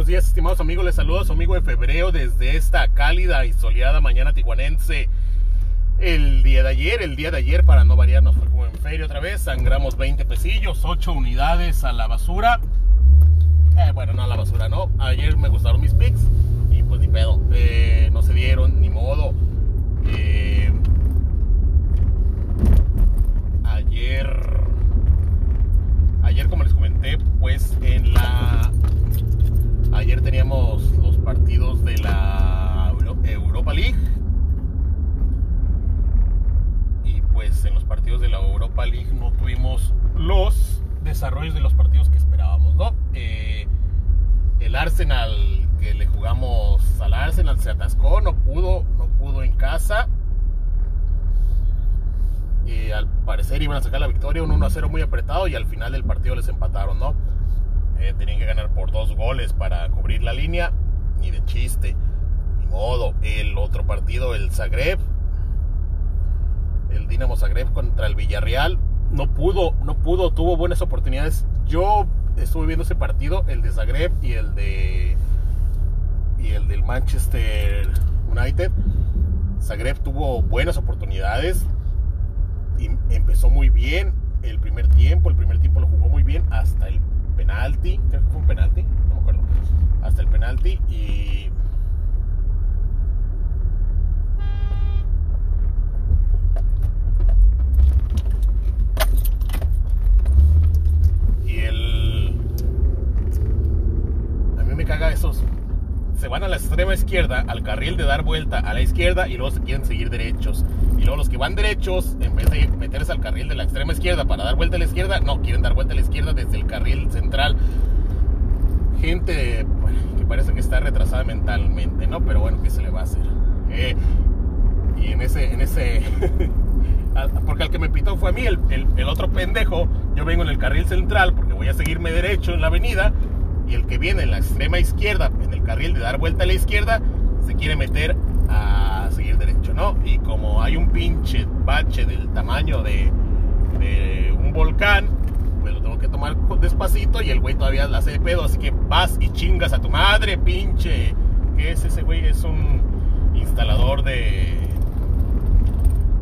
Buenos días, estimados amigos. Les saludo a su amigo de febrero desde esta cálida y soleada mañana tijuanense. El día de ayer, el día de ayer, para no variar, nos fue como en feria otra vez. Sangramos 20 pesillos, 8 unidades a la basura. Eh, bueno, no a la basura, no. Ayer me gustaron mis pics y pues ni pedo. Eh, no se dieron, ni modo. Eh, ayer, ayer como les comenté, pues en Los partidos de la Europa League. Y pues en los partidos de la Europa League no tuvimos los desarrollos de los partidos que esperábamos, ¿no? Eh, el Arsenal que le jugamos al Arsenal se atascó, no pudo, no pudo en casa. Y al parecer iban a sacar la victoria, un 1 a 0 muy apretado y al final del partido les empataron, ¿no? Eh, tenían que ganar por dos goles para cubrir la línea. Ni de chiste. Ni modo. El otro partido, el Zagreb. El Dinamo Zagreb contra el Villarreal. No pudo, no pudo, tuvo buenas oportunidades. Yo estuve viendo ese partido, el de Zagreb y el de. Y el del Manchester United. Zagreb tuvo buenas oportunidades. Y empezó muy bien el primer tiempo. El primer tiempo lo jugó muy bien hasta el penalti, creo que fue un penalti, no me acuerdo, hasta el penalti y y el a mí me caga esos se van a la extrema izquierda, al carril de dar vuelta a la izquierda y luego se quieren seguir derechos. Y luego los que van derechos, en vez de meterse al carril de la extrema izquierda para dar vuelta a la izquierda, no, quieren dar vuelta a la izquierda desde el carril central. Gente que parece que está retrasada mentalmente, ¿no? Pero bueno, ¿qué se le va a hacer? Eh, y en ese, en ese, porque al que me pitó fue a mí, el, el otro pendejo, yo vengo en el carril central porque voy a seguirme derecho en la avenida y el que viene en la extrema izquierda, en el carril de dar vuelta a la izquierda, se quiere meter a seguir derecho, ¿no? Y como hay un pinche bache del tamaño de, un volcán, pues lo tengo que tomar despacito y el güey todavía la hace de pedo, así que vas y chingas a tu madre, pinche. ¿Qué es ese güey? Es un instalador de,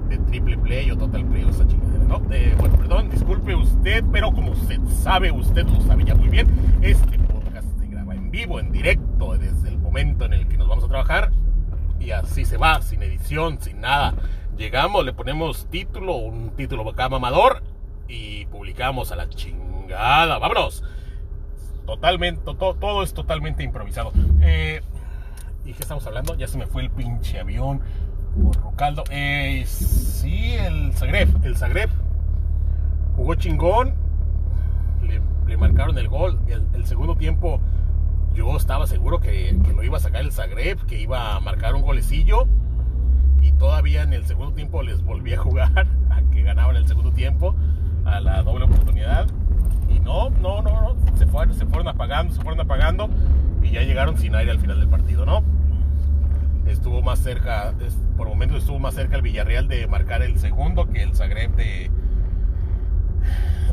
de triple play o total play o esa chingadera, ¿no? bueno, perdón, disculpe usted, pero como usted sabe, usted lo sabe ya muy bien, este en directo, desde el momento en el que nos vamos a trabajar. Y así se va, sin edición, sin nada. Llegamos, le ponemos título, un título acá mamador y publicamos a la chingada. ¡Vámonos! Totalmente, todo es totalmente improvisado. Eh, ¿Y qué estamos hablando? Ya se me fue el pinche avión por Rucaldo. Eh, sí, el Zagreb. El Zagreb jugó chingón. Le, marcaron el gol. el segundo tiempo yo estaba seguro que, lo iba a sacar el Zagreb, que iba a marcar un golecillo. Y todavía en el segundo tiempo les volví a jugar, a que ganaban el segundo tiempo, a la doble oportunidad. Y no, no, no, no, se fueron, se fueron apagando, se fueron apagando. Y ya llegaron sin aire al final del partido, ¿no? Estuvo más cerca, por momentos estuvo más cerca el Villarreal de marcar el segundo que el Zagreb de,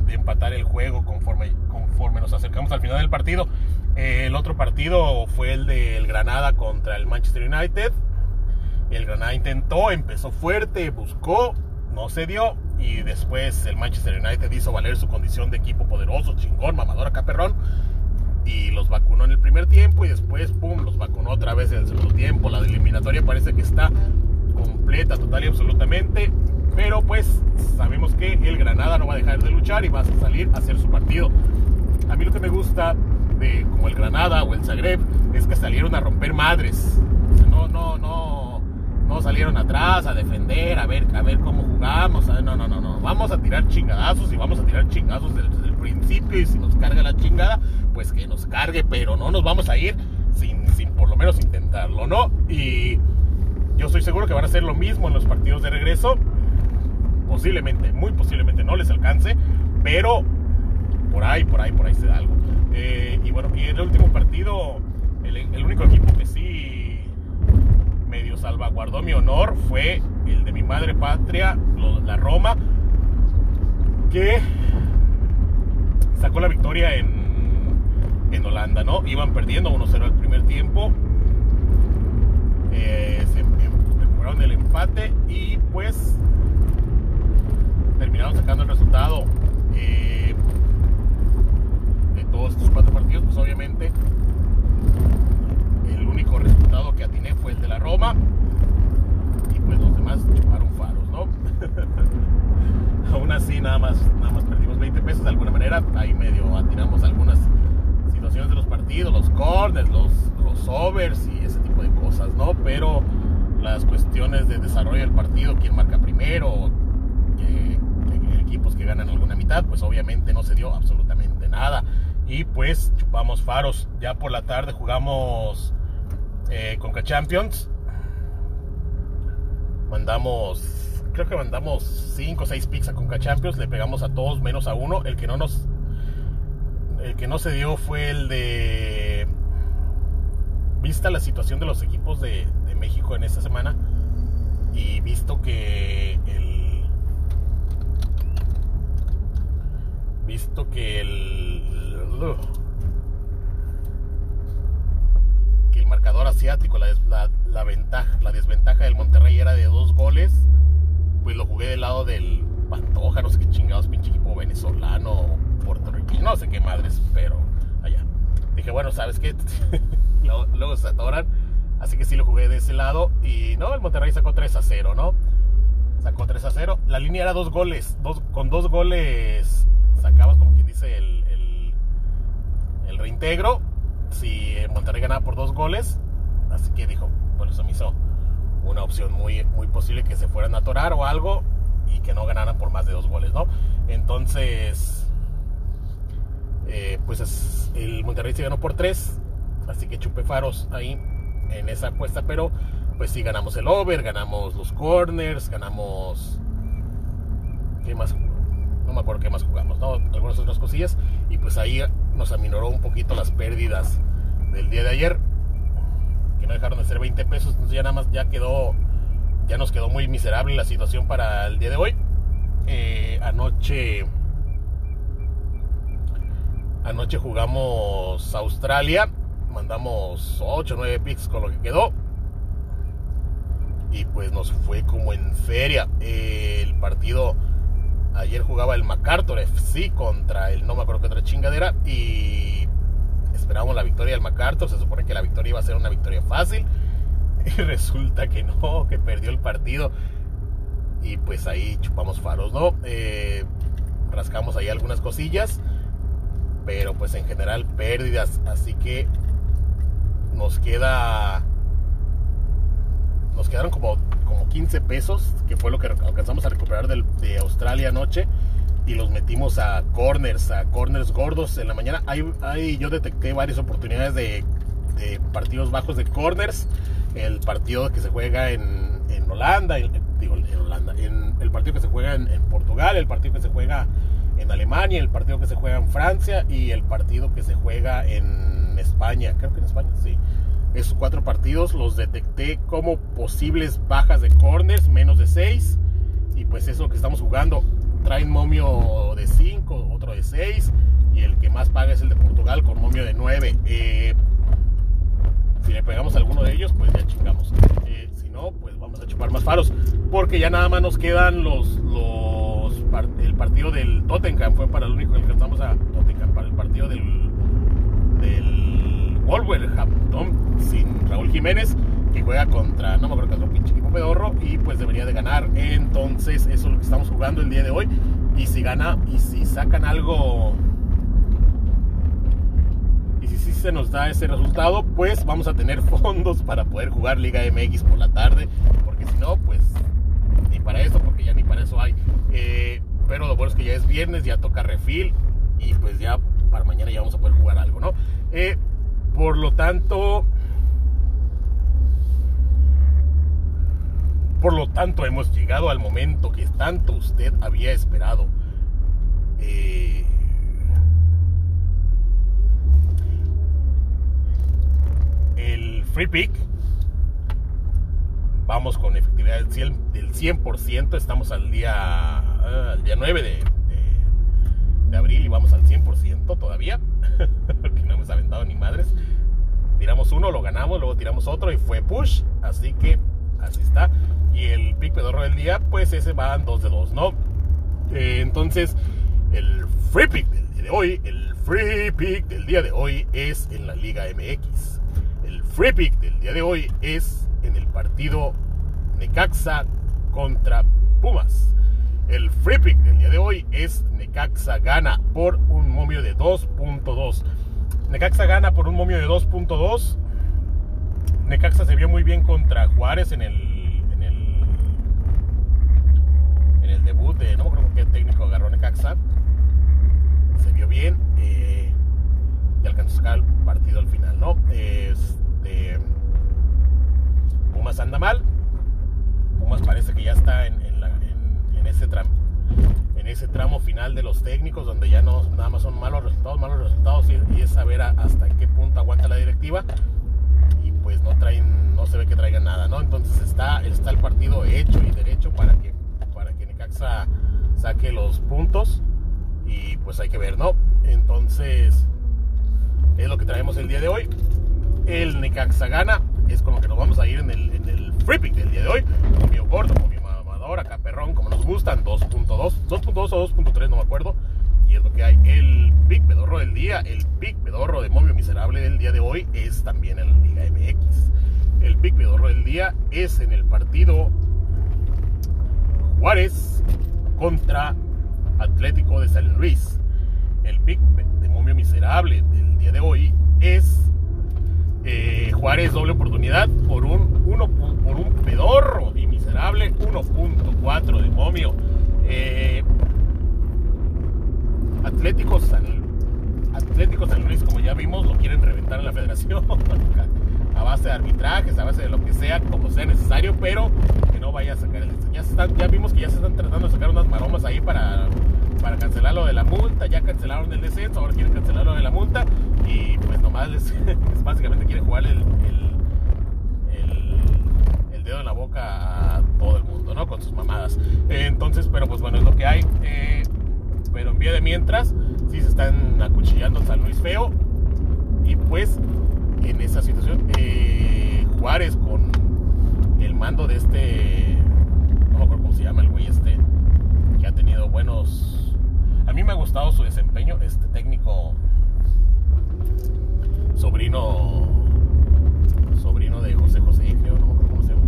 de empatar el juego conforme, conforme nos acercamos al final del partido. El otro partido fue el del Granada contra el Manchester United. El Granada intentó, empezó fuerte, buscó, no se dio. Y después el Manchester United hizo valer su condición de equipo poderoso, chingón, mamador acá. Y los vacunó en el primer tiempo y después, pum, los vacunó otra vez en el segundo tiempo. La eliminatoria parece que está completa, total y absolutamente. Pero pues sabemos que el Granada no va a dejar de luchar y va a salir a hacer su partido. A mí lo que me gusta de como el Granada o el Zagreb es que salieron a romper madres. no, no, no, no salieron atrás a defender, a ver, a ver cómo jugamos. No, no, no, no. Vamos a tirar chingadazos y vamos a tirar chingadazos desde, el principio. Y si nos carga la chingada, pues que nos cargue, pero no nos vamos a ir sin, sin por lo menos intentarlo, ¿no? Y yo estoy seguro que van a hacer lo mismo en los partidos de regreso posiblemente, muy posiblemente no les alcance, pero por ahí, por ahí, por ahí se da algo. Eh, y bueno, y el último partido, el, único equipo que sí medio salvaguardó mi honor fue el de mi madre patria, la Roma, que sacó la victoria en, en Holanda, ¿no? Iban perdiendo 1-0 al primer tiempo. Eh, se recuperaron el empate y pues terminaron sacando el resultado eh, todos estos cuatro partidos. Pues obviamente el único resultado que atiné fue el de la Roma y pues los demás chuparon faros, ¿no? Aún así nada más, nada más perdimos 20 pesos de alguna manera, ahí medio atinamos algunas situaciones de los partidos, los corners, los, los overs y ese tipo de cosas, ¿no? Pero las cuestiones de desarrollo del partido, quién marca primero, equipos que ganan alguna mitad, pues obviamente no se dio absolutamente nada. Y pues chupamos faros. Ya por la tarde jugamos eh, Conca Champions. Mandamos, creo que mandamos 5 o 6 picks a Conca Champions. Le pegamos a todos menos a uno. El que no nos, el que no se dio fue el de, vista la situación de los equipos de, de México en esta semana y visto que el, visto que el que el marcador asiático, la, la, ventaja, la desventaja del Monterrey era de dos goles, pues lo jugué del lado del Pantoja, no sé qué chingados, pinche equipo venezolano, puertorriqueño, no sé qué madres, pero allá. Dije, bueno, ¿sabes qué? luego, se atoran, así que sí lo jugué de ese lado y no, el Monterrey sacó 3 a 0, ¿no? Sacó 3 a 0. La línea era dos goles, dos, con dos goles sacabas como quien dice el, el, el reintegro si Monterrey ganaba por dos goles. Así que dijo, por eso me hizo una opción muy, muy posible que se fueran a atorar o algo y que no ganaran por más de dos goles, ¿no? Entonces, eh, pues el Monterrey se ganó por tres, así que chupé faros ahí en esa apuesta, pero pues sí ganamos el over, ganamos los corners, ganamos... ¿Qué más? No me acuerdo qué más jugamos, ¿no? Algunas otras cosillas y pues ahí nos aminoró un poquito las pérdidas del día de ayer, que no dejaron de ser 20 pesos, entonces ya nada más ya quedó, ya nos quedó muy miserable la situación para el día de hoy. Eh, anoche, anoche jugamos Australia, mandamos 8 o 9 picks con lo que quedó. Y pues nos fue como en feria. el partido Ayer jugaba el MacArthur FC contra el no me acuerdo qué chingadera y esperábamos la victoria del MacArthur. Se supone que la victoria iba a ser una victoria fácil y resulta que no, que perdió el partido. Y pues ahí chupamos faros, ¿no? Eh, rascamos ahí algunas cosillas, pero pues en general pérdidas. Así que nos queda. Nos quedaron como como 15 pesos, que fue lo que alcanzamos a recuperar de Australia anoche. Y los metimos a corners, a corners gordos en la mañana. Ahí, yo detecté varias oportunidades de, partidos bajos de corners. El partido que se juega en, Holanda, digo, en Holanda, en el partido que se juega en, en Portugal, el partido que se juega en Alemania, el partido que se juega en Francia y el partido que se juega en España. Creo que en España, sí. Esos cuatro partidos los detecté como posibles bajas de corners, menos de 6. Y pues eso es lo que estamos jugando. Traen momio de 5, otro de 6. Y el que más paga es el de Portugal con momio de 9. Eh, si le pegamos a alguno de ellos, pues ya chingamos. Eh, si no, pues vamos a chupar más faros. Porque ya nada más nos quedan los, los el partido del Tottenham. Fue para el único que alcanzamos a Tottenham. Para el partido del Wolverhampton sin Raúl Jiménez, que juega contra, no me acuerdo que otro pinche equipo pedorro, y pues debería de ganar. Entonces, eso es lo que estamos jugando el día de hoy. Y si gana, y si sacan algo, y si sí se nos da ese resultado, pues vamos a tener fondos para poder jugar Liga MX por la tarde, porque si no, pues ni para eso, porque ya ni para eso hay. Eh, pero lo bueno es que ya es viernes, ya toca refil, y pues ya para mañana ya vamos a poder jugar algo, ¿no? Eh, por lo tanto, Por lo tanto, hemos llegado al momento que tanto usted había esperado. Eh, el free pick. Vamos con efectividad del 100%. Del 100% estamos al día, ah, al día 9 de, de, abril y vamos al 100% todavía. porque no hemos aventado uno, lo ganamos, luego tiramos otro y fue push. Así que así está. Y el pick pedorro del día, pues ese va 2 de 2, ¿no? Eh, entonces, el free pick del día de hoy, el free pick del día de hoy es en la Liga MX. El free pick del día de hoy es en el partido Necaxa contra Pumas. El free pick del día de hoy es Necaxa gana por un momio de 2.2. Necaxa gana por un momio de 2.2. Necaxa se vio muy bien contra Juárez en el, en el, en el debut de, no me acuerdo qué técnico agarró Necaxa. Se vio bien eh, y alcanzó el partido al final, ¿no? Este, Pumas anda mal. Pumas parece que ya está en, en, ese tramo en ese tramo final de los técnicos donde ya no nada más son malos resultados y, y es saber a, hasta qué punto aguanta la directiva y pues no traen, no se ve que traigan nada, ¿no? Entonces está, está el partido hecho y derecho para que, para que Necaxa saque los puntos y pues hay que ver, ¿no? Entonces es lo que traemos el día de hoy. El Necaxa gana, es con lo que nos vamos a ir en el, free pick del día de hoy. Momio gordo, momio mamador, acá perrón, como nos gustan, 2.2, 2.2 o 2.3, no me acuerdo. Y es lo que hay. El pick pedorro del día, el pick pedorro de momio miserable del día de hoy es también en la Liga MX. El pick pedorro del día es en el partido Juárez contra Atlético de San Luis. El pick de momio miserable del día de hoy es eh, Juárez doble oportunidad por un, uno, por un pedorro y miserable 1.4 de momio. Eh, Atlético San, Atlético San Luis, como ya vimos, lo quieren reventar en la federación a base de arbitrajes, a base de lo que sea, como sea necesario, pero que no vaya a sacar el ya, ya vimos que ya se están tratando de sacar unas maromas ahí para, para cancelar lo de la multa, ya cancelaron el descenso, ahora quieren cancelar lo de la multa y pues nomás les, básicamente quieren jugar el, el, dedo en la boca a todo el mundo, ¿no? Con sus mamadas. Entonces, pero pues bueno, es lo que hay. Eh, pero en vía de mientras, sí se están acuchillando San Luis Feo. Y pues en esa situación, eh, Juárez con el mando de este, no me acuerdo cómo se llama el güey este, que ha tenido buenos... Mí me ha gustado su desempeño, este técnico sobrino sobrino de José José, creo, no me acuerdo cómo se llama.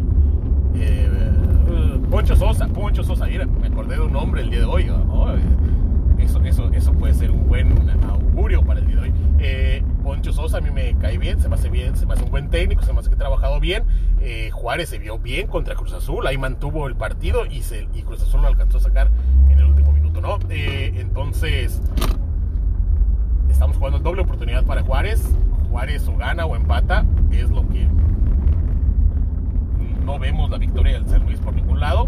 Eh, Poncho Sosa, Poncho Sosa, mira, me acordé de un nombre el día de hoy. Oh, eso, eso, eso puede ser un buen augurio para el día de hoy. Eh, Poncho Sosa a mí me cae bien, se me hace bien, se me hace un buen técnico, se me hace que ha trabajado bien. Eh, Juárez se vio bien contra Cruz Azul, ahí mantuvo el partido y, se, y Cruz Azul lo alcanzó a sacar en el último ¿no? Eh, entonces, estamos jugando doble oportunidad para Juárez. Juárez o gana o empata, es lo que no vemos la victoria del San Luis por ningún lado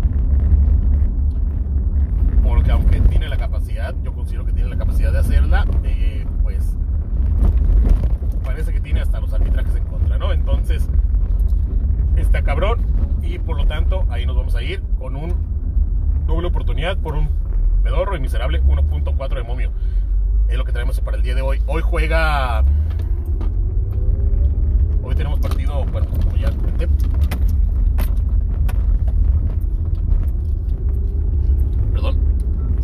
porque aunque tiene la capacidad, yo considero que tiene la capacidad de hacerla, eh, pues parece que tiene hasta los arbitrajes en contra, ¿no? Entonces, está cabrón y por lo tanto ahí nos vamos a ir con un doble oportunidad por un pedorro y miserable 1.4 de momio. Es lo que traemos para el día de hoy. Hoy juega... Hoy tenemos partido, bueno, como ya comenté,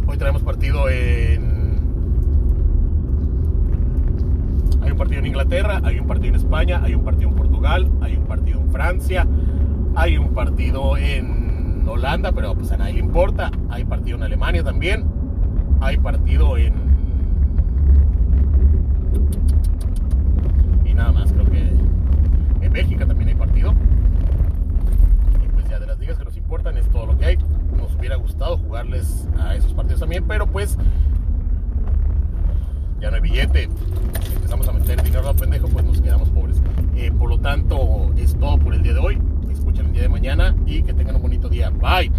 Hoy traemos partido en. Hay un partido en Inglaterra, hay un partido en España, hay un partido en Portugal, hay un partido en Francia, hay un partido Holanda, pero pues a nadie le importa. Hay partido en Alemania también. Hay partido en. Y nada más, creo que en Bélgica también hay partido. Y pues ya de las ligas que nos importan es todo lo que hay nos hubiera gustado jugarles a esos partidos también, pero pues ya no hay billete, empezamos a meter dinero a pendejo, pues nos quedamos pobres. Eh, por lo tanto, es todo por el día de hoy. Escuchen el día de mañana y que tengan un bonito día. Bye.